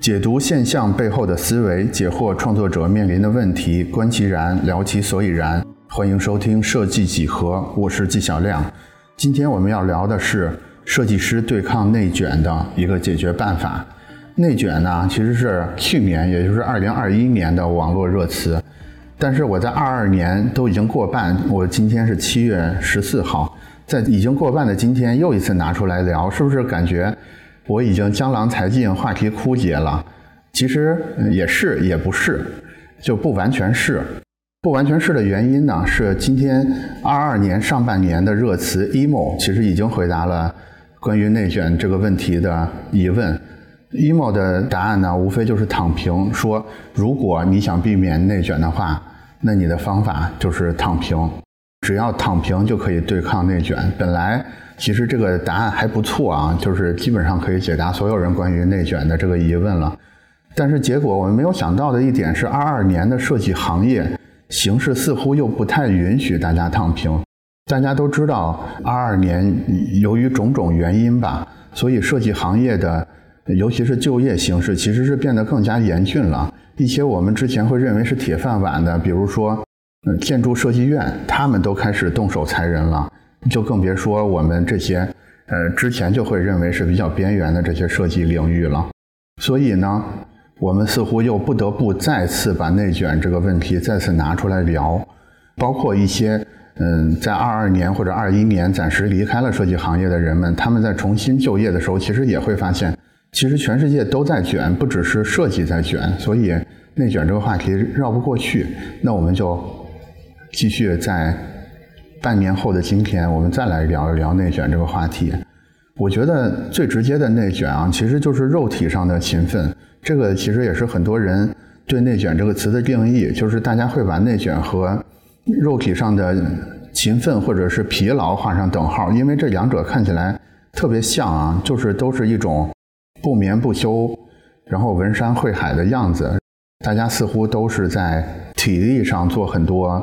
解读现象背后的思维，解惑创作者面临的问题，观其然，聊其所以然。欢迎收听设计几何，我是纪晓亮。今天我们要聊的是设计师对抗内卷的一个解决办法。内卷呢，其实是去年，也就是二零二一年的网络热词。但是我在二二年都已经过半，我今天是七月十四号，在已经过半的今天又一次拿出来聊，是不是感觉？我已经江郎才尽，话题枯竭了。其实也是，也不是，就不完全是。不完全是的原因呢，是今天二二年上半年的热词 emo，其实已经回答了关于内卷这个问题的疑问。emo 的答案呢，无非就是躺平。说如果你想避免内卷的话，那你的方法就是躺平。只要躺平就可以对抗内卷。本来。其实这个答案还不错啊，就是基本上可以解答所有人关于内卷的这个疑问了。但是结果我们没有想到的一点是，二二年的设计行业形势似乎又不太允许大家躺平。大家都知道，二二年由于种种原因吧，所以设计行业的尤其是就业形势其实是变得更加严峻了。一些我们之前会认为是铁饭碗的，比如说建筑设计院，他们都开始动手裁人了。就更别说我们这些，呃，之前就会认为是比较边缘的这些设计领域了。所以呢，我们似乎又不得不再次把内卷这个问题再次拿出来聊。包括一些，嗯，在二二年或者二一年暂时离开了设计行业的人们，他们在重新就业的时候，其实也会发现，其实全世界都在卷，不只是设计在卷。所以内卷这个话题绕不过去。那我们就继续在。半年后的今天，我们再来聊一聊内卷这个话题。我觉得最直接的内卷啊，其实就是肉体上的勤奋。这个其实也是很多人对“内卷”这个词的定义，就是大家会把内卷和肉体上的勤奋或者是疲劳画上等号，因为这两者看起来特别像啊，就是都是一种不眠不休，然后文山会海的样子。大家似乎都是在体力上做很多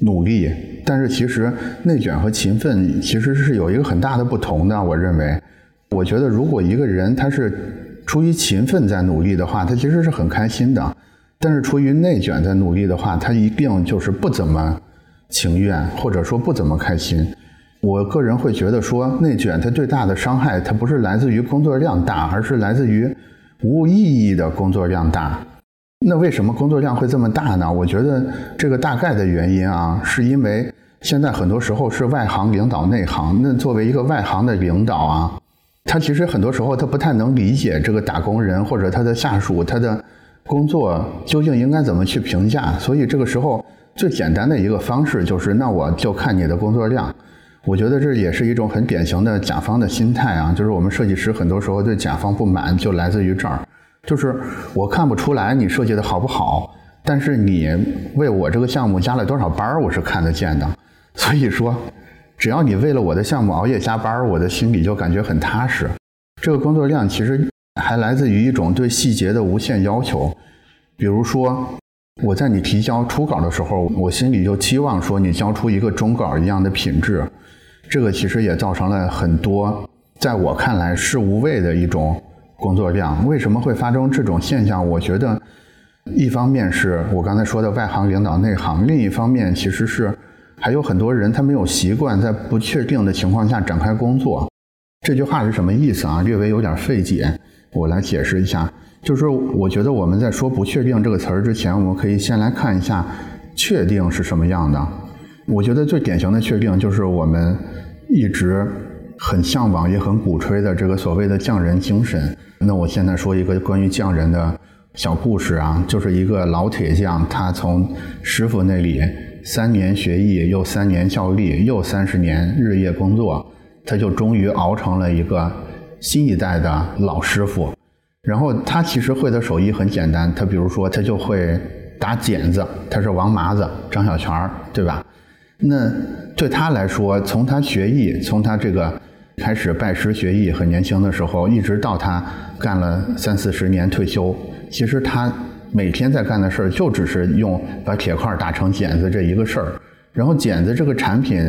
努力。但是其实内卷和勤奋其实是有一个很大的不同的。我认为，我觉得如果一个人他是出于勤奋在努力的话，他其实是很开心的；但是出于内卷在努力的话，他一定就是不怎么情愿，或者说不怎么开心。我个人会觉得说，内卷它最大的伤害，它不是来自于工作量大，而是来自于无意义的工作量大。那为什么工作量会这么大呢？我觉得这个大概的原因啊，是因为现在很多时候是外行领导内行。那作为一个外行的领导啊，他其实很多时候他不太能理解这个打工人或者他的下属他的工作究竟应该怎么去评价。所以这个时候最简单的一个方式就是，那我就看你的工作量。我觉得这也是一种很典型的甲方的心态啊，就是我们设计师很多时候对甲方不满就来自于这儿。就是我看不出来你设计的好不好，但是你为我这个项目加了多少班我是看得见的。所以说，只要你为了我的项目熬夜加班我的心里就感觉很踏实。这个工作量其实还来自于一种对细节的无限要求。比如说，我在你提交初稿的时候，我心里就期望说你交出一个中稿一样的品质。这个其实也造成了很多在我看来是无谓的一种。工作量为什么会发生这种现象？我觉得，一方面是我刚才说的外行领导内行，另一方面其实是还有很多人他没有习惯在不确定的情况下展开工作。这句话是什么意思啊？略微有点费解，我来解释一下。就是我觉得我们在说“不确定”这个词儿之前，我们可以先来看一下“确定”是什么样的。我觉得最典型的确定就是我们一直很向往也很鼓吹的这个所谓的匠人精神。那我现在说一个关于匠人的小故事啊，就是一个老铁匠，他从师傅那里三年学艺，又三年效力，又三十年日夜工作，他就终于熬成了一个新一代的老师傅。然后他其实会的手艺很简单，他比如说他就会打剪子，他是王麻子张小泉，对吧？那对他来说，从他学艺，从他这个。开始拜师学艺，很年轻的时候，一直到他干了三四十年退休，其实他每天在干的事儿就只是用把铁块打成剪子这一个事儿。然后剪子这个产品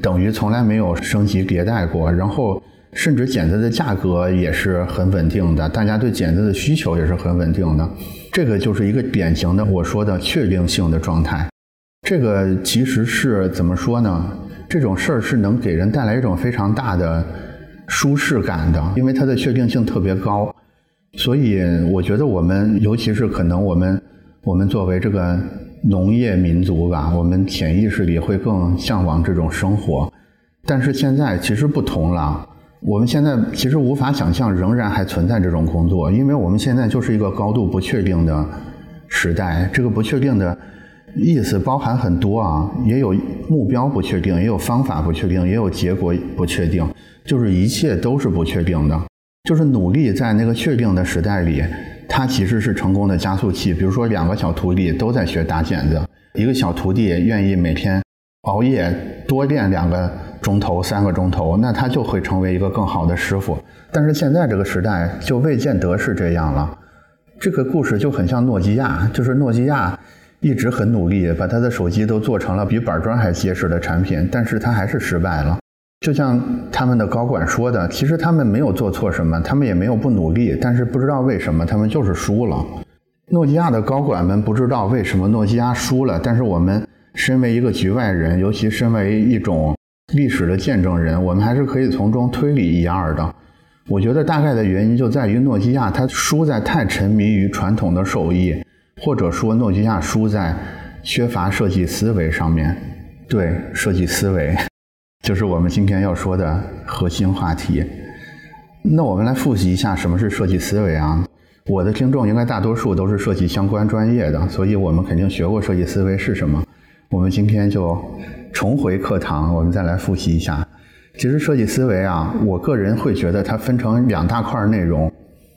等于从来没有升级迭代过。然后甚至剪子的价格也是很稳定的，大家对剪子的需求也是很稳定的。这个就是一个典型的我说的确定性的状态。这个其实是怎么说呢？这种事儿是能给人带来一种非常大的舒适感的，因为它的确定性特别高。所以我觉得我们，尤其是可能我们，我们作为这个农业民族吧，我们潜意识里会更向往这种生活。但是现在其实不同了，我们现在其实无法想象仍然还存在这种工作，因为我们现在就是一个高度不确定的时代。这个不确定的意思包含很多啊，也有目标不确定，也有方法不确定，也有结果不确定，就是一切都是不确定的。就是努力在那个确定的时代里，它其实是成功的加速器。比如说，两个小徒弟都在学打剪子，一个小徒弟愿意每天熬夜多练两个钟头、三个钟头，那他就会成为一个更好的师傅。但是现在这个时代就未见得是这样了。这个故事就很像诺基亚，就是诺基亚一直很努力，把他的手机都做成了比板砖还结实的产品，但是他还是失败了。就像他们的高管说的，其实他们没有做错什么，他们也没有不努力，但是不知道为什么他们就是输了。诺基亚的高管们不知道为什么诺基亚输了，但是我们身为一个局外人，尤其身为一种历史的见证人，我们还是可以从中推理一二的。我觉得大概的原因就在于诺基亚它输在太沉迷于传统的手艺，或者说诺基亚输在缺乏设计思维上面。对，设计思维。就是我们今天要说的核心话题。那我们来复习一下什么是设计思维啊？我的听众应该大多数都是设计相关专业的，所以我们肯定学过设计思维是什么。我们今天就重回课堂，我们再来复习一下。其实设计思维啊，我个人会觉得它分成两大块内容。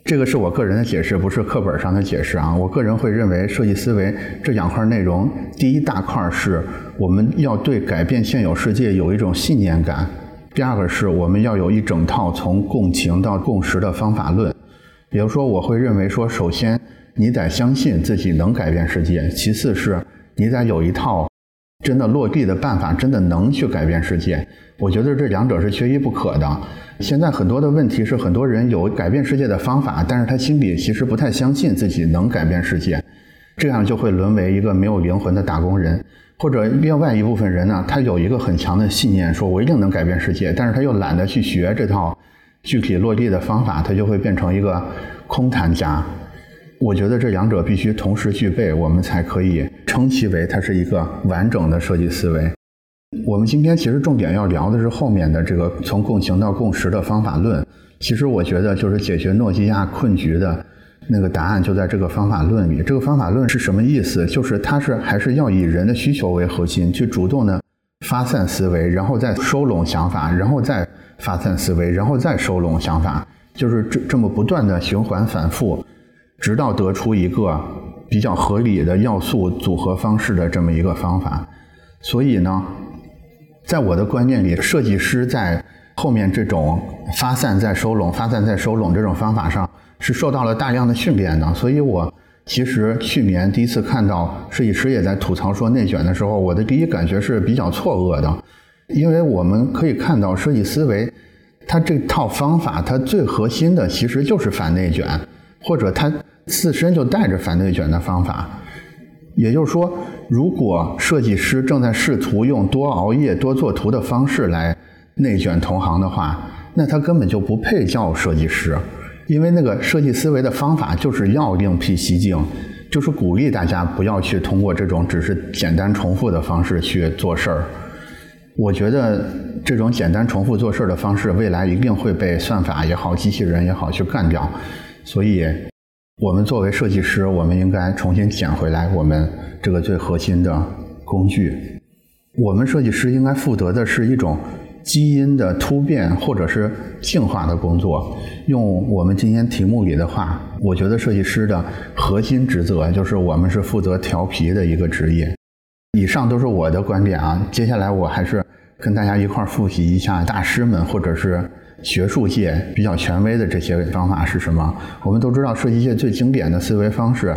这个是我个人的解释，不是课本上的解释啊。我个人会认为，设计思维这两块内容，第一大块是我们要对改变现有世界有一种信念感；第二个是我们要有一整套从共情到共识的方法论。比如说，我会认为说，首先你得相信自己能改变世界；其次是你得有一套。真的落地的办法，真的能去改变世界？我觉得这两者是缺一不可的。现在很多的问题是，很多人有改变世界的方法，但是他心里其实不太相信自己能改变世界，这样就会沦为一个没有灵魂的打工人。或者另外一部分人呢，他有一个很强的信念，说我一定能改变世界，但是他又懒得去学这套具体落地的方法，他就会变成一个空谈家。我觉得这两者必须同时具备，我们才可以称其为它是一个完整的设计思维。我们今天其实重点要聊的是后面的这个从共情到共识的方法论。其实我觉得就是解决诺基亚困局的那个答案就在这个方法论里。这个方法论是什么意思？就是它是还是要以人的需求为核心，去主动的发散思维，然后再收拢想法，然后再发散思维，然后再收拢想法，就是这这么不断的循环反复。直到得出一个比较合理的要素组合方式的这么一个方法，所以呢，在我的观念里，设计师在后面这种发散再收拢、发散再收拢这种方法上是受到了大量的训练的。所以我其实去年第一次看到设计师也在吐槽说内卷的时候，我的第一感觉是比较错愕的，因为我们可以看到设计思维它这套方法它最核心的其实就是反内卷，或者它。自身就带着反内卷的方法，也就是说，如果设计师正在试图用多熬夜、多做图的方式来内卷同行的话，那他根本就不配叫设计师，因为那个设计思维的方法就是要另辟蹊径，就是鼓励大家不要去通过这种只是简单重复的方式去做事儿。我觉得这种简单重复做事儿的方式，未来一定会被算法也好、机器人也好去干掉，所以。我们作为设计师，我们应该重新捡回来我们这个最核心的工具。我们设计师应该负责的是一种基因的突变或者是进化的工作。用我们今天题目里的话，我觉得设计师的核心职责就是我们是负责调皮的一个职业。以上都是我的观点啊，接下来我还是跟大家一块儿复习一下大师们或者是。学术界比较权威的这些方法是什么？我们都知道，设计界最经典的思维方式，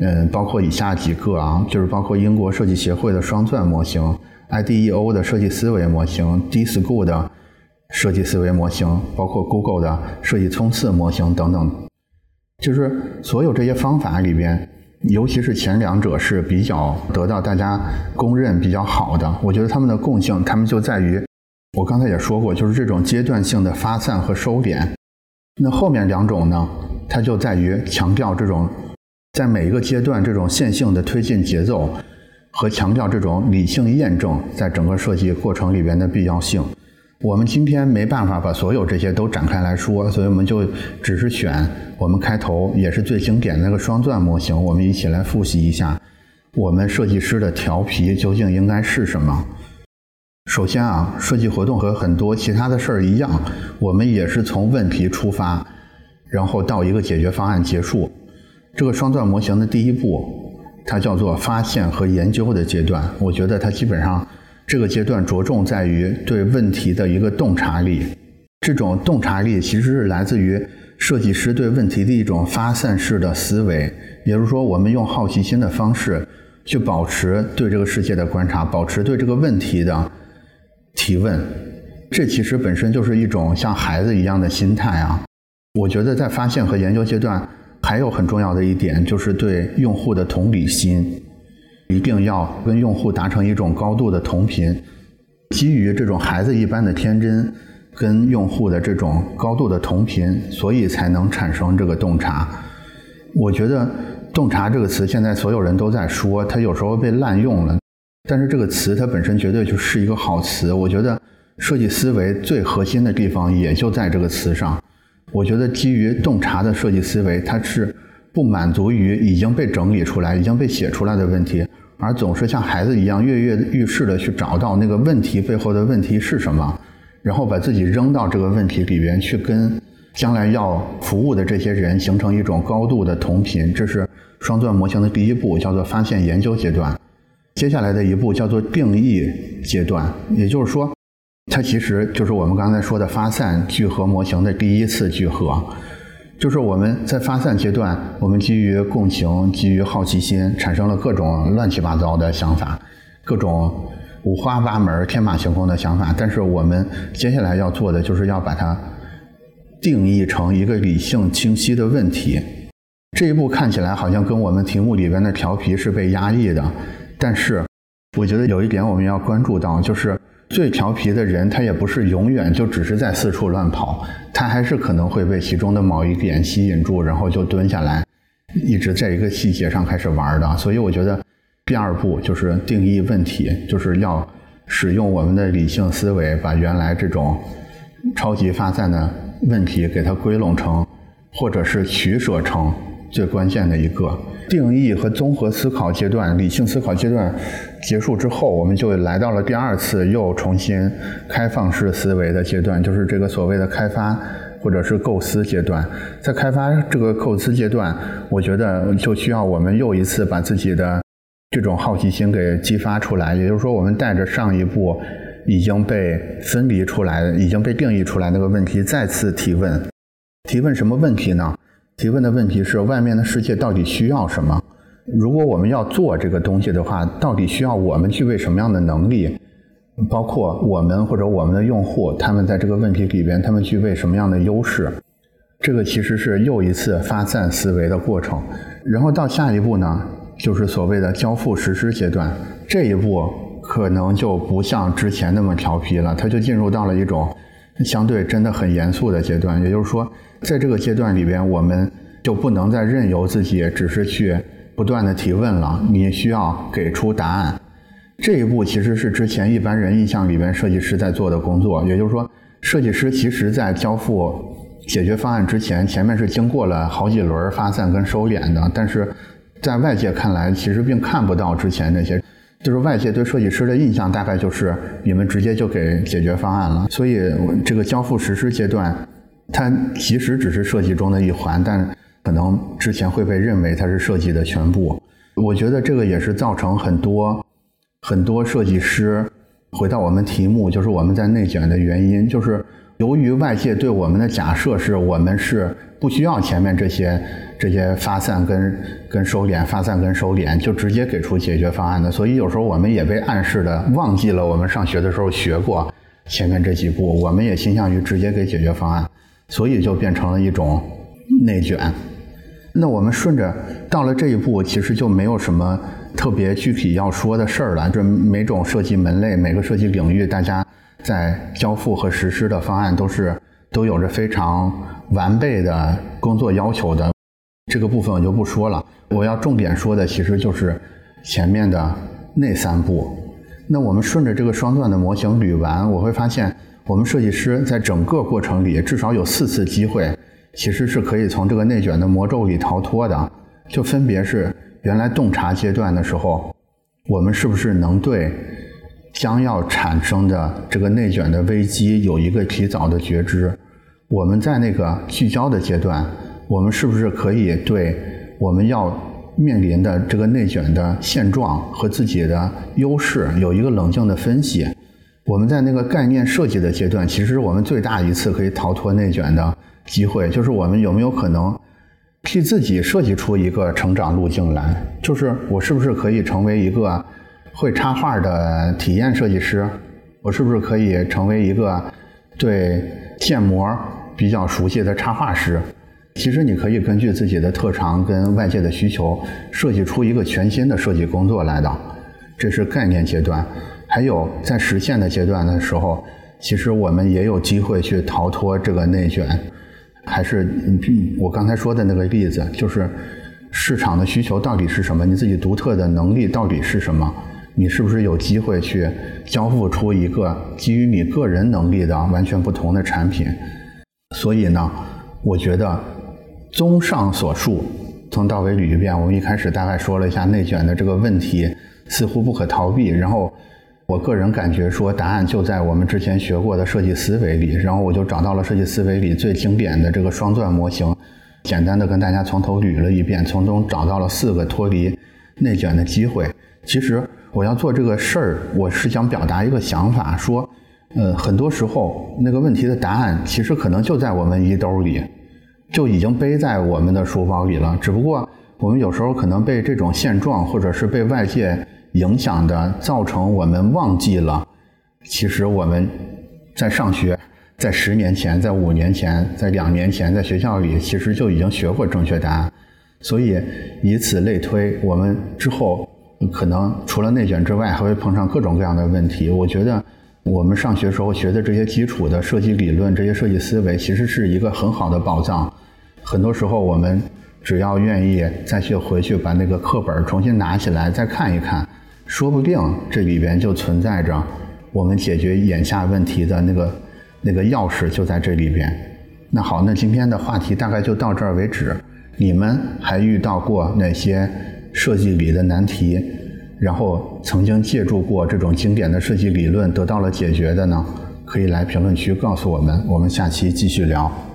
嗯，包括以下几个啊，就是包括英国设计协会的双钻模型、IDEO 的设计思维模型、D School 的设计思维模型，包括 Google 的设计冲刺模型等等，就是所有这些方法里边，尤其是前两者是比较得到大家公认比较好的。我觉得他们的共性，他们就在于我刚才也说过，就是这种阶段性的发散和收敛。那后面两种呢，它就在于强调这种在每一个阶段这种线性的推进节奏，和强调这种理性验证在整个设计过程里边的必要性。我们今天没办法把所有这些都展开来说，所以我们就只是选我们开头也是最经典那个双钻模型，我们一起来复习一下我们设计师的调皮究竟应该是什么。首先啊，设计活动和很多其他的事儿一样，我们也是从问题出发，然后到一个解决方案结束。这个双钻模型的第一步，它叫做发现和研究的阶段。我觉得它基本上。这个阶段着重在于对问题的一个洞察力，这种洞察力其实是来自于设计师对问题的一种发散式的思维，也就是说，我们用好奇心的方式去保持对这个世界的观察，保持对这个问题的提问，这其实本身就是一种像孩子一样的心态啊。我觉得在发现和研究阶段，还有很重要的一点就是对用户的同理心。一定要跟用户达成一种高度的同频，基于这种孩子一般的天真，跟用户的这种高度的同频，所以才能产生这个洞察。我觉得“洞察”这个词现在所有人都在说，它有时候被滥用了，但是这个词它本身绝对就是一个好词。我觉得设计思维最核心的地方也就在这个词上。我觉得基于洞察的设计思维，它是。不满足于已经被整理出来、已经被写出来的问题，而总是像孩子一样跃跃欲试的去找到那个问题背后的问题是什么，然后把自己扔到这个问题里边去，跟将来要服务的这些人形成一种高度的同频。这是双钻模型的第一步，叫做发现研究阶段。接下来的一步叫做定义阶段，也就是说，它其实就是我们刚才说的发散聚合模型的第一次聚合。就是我们在发散阶段，我们基于共情、基于好奇心，产生了各种乱七八糟的想法，各种五花八门、天马行空的想法。但是我们接下来要做的，就是要把它定义成一个理性清晰的问题。这一步看起来好像跟我们题目里边的调皮是被压抑的，但是我觉得有一点我们要关注到，就是。最调皮的人，他也不是永远就只是在四处乱跑，他还是可能会被其中的某一点吸引住，然后就蹲下来，一直在一个细节上开始玩的。所以我觉得，第二步就是定义问题，就是要使用我们的理性思维，把原来这种超级发散的问题给它归拢成，或者是取舍成最关键的一个。定义和综合思考阶段、理性思考阶段结束之后，我们就来到了第二次又重新开放式思维的阶段，就是这个所谓的开发或者是构思阶段。在开发这个构思阶段，我觉得就需要我们又一次把自己的这种好奇心给激发出来。也就是说，我们带着上一步已经被分离出来、已经被定义出来那个问题，再次提问。提问什么问题呢？提问的问题是：外面的世界到底需要什么？如果我们要做这个东西的话，到底需要我们具备什么样的能力？包括我们或者我们的用户，他们在这个问题里边，他们具备什么样的优势？这个其实是又一次发散思维的过程。然后到下一步呢，就是所谓的交付实施阶段。这一步可能就不像之前那么调皮了，它就进入到了一种相对真的很严肃的阶段。也就是说。在这个阶段里边，我们就不能再任由自己只是去不断的提问了，你需要给出答案。这一步其实是之前一般人印象里边设计师在做的工作，也就是说，设计师其实在交付解决方案之前，前面是经过了好几轮发散跟收敛的，但是在外界看来，其实并看不到之前那些，就是外界对设计师的印象大概就是你们直接就给解决方案了，所以这个交付实施阶段。它其实只是设计中的一环，但可能之前会被认为它是设计的全部。我觉得这个也是造成很多很多设计师回到我们题目，就是我们在内卷的原因，就是由于外界对我们的假设是我们是不需要前面这些这些发散跟跟收敛、发散跟收敛，就直接给出解决方案的，所以有时候我们也被暗示的忘记了我们上学的时候学过。前面这几步，我们也倾向于直接给解决方案，所以就变成了一种内卷。那我们顺着到了这一步，其实就没有什么特别具体要说的事儿了。这每种设计门类、每个设计领域，大家在交付和实施的方案都是都有着非常完备的工作要求的。这个部分我就不说了。我要重点说的其实就是前面的那三步。那我们顺着这个双钻的模型捋完，我会发现我们设计师在整个过程里至少有四次机会。其实是可以从这个内卷的魔咒里逃脱的，就分别是原来洞察阶段的时候，我们是不是能对将要产生的这个内卷的危机有一个提早的觉知？我们在那个聚焦的阶段，我们是不是可以对我们要面临的这个内卷的现状和自己的优势有一个冷静的分析？我们在那个概念设计的阶段，其实我们最大一次可以逃脱内卷的。机会就是我们有没有可能替自己设计出一个成长路径来？就是我是不是可以成为一个会插画的体验设计师？我是不是可以成为一个对建模比较熟悉的插画师？其实你可以根据自己的特长跟外界的需求设计出一个全新的设计工作来的。这是概念阶段，还有在实现的阶段的时候，其实我们也有机会去逃脱这个内卷。还是我刚才说的那个例子，就是市场的需求到底是什么？你自己独特的能力到底是什么？你是不是有机会去交付出一个基于你个人能力的完全不同的产品？所以呢，我觉得综上所述，从到尾捋一遍。我们一开始大概说了一下内卷的这个问题，似乎不可逃避。然后。我个人感觉说，答案就在我们之前学过的设计思维里，然后我就找到了设计思维里最经典的这个双钻模型，简单的跟大家从头捋了一遍，从中找到了四个脱离内卷的机会。其实我要做这个事儿，我是想表达一个想法，说，呃，很多时候那个问题的答案其实可能就在我们衣兜里，就已经背在我们的书包里了，只不过我们有时候可能被这种现状，或者是被外界。影响的造成我们忘记了，其实我们在上学，在十年前，在五年前，在两年前，在学校里其实就已经学过正确答案，所以以此类推，我们之后可能除了内卷之外，还会碰上各种各样的问题。我觉得我们上学时候学的这些基础的设计理论，这些设计思维，其实是一个很好的宝藏。很多时候我们只要愿意再去回去把那个课本重新拿起来再看一看。说不定这里边就存在着我们解决眼下问题的那个那个钥匙，就在这里边。那好，那今天的话题大概就到这儿为止。你们还遇到过哪些设计里的难题？然后曾经借助过这种经典的设计理论得到了解决的呢？可以来评论区告诉我们。我们下期继续聊。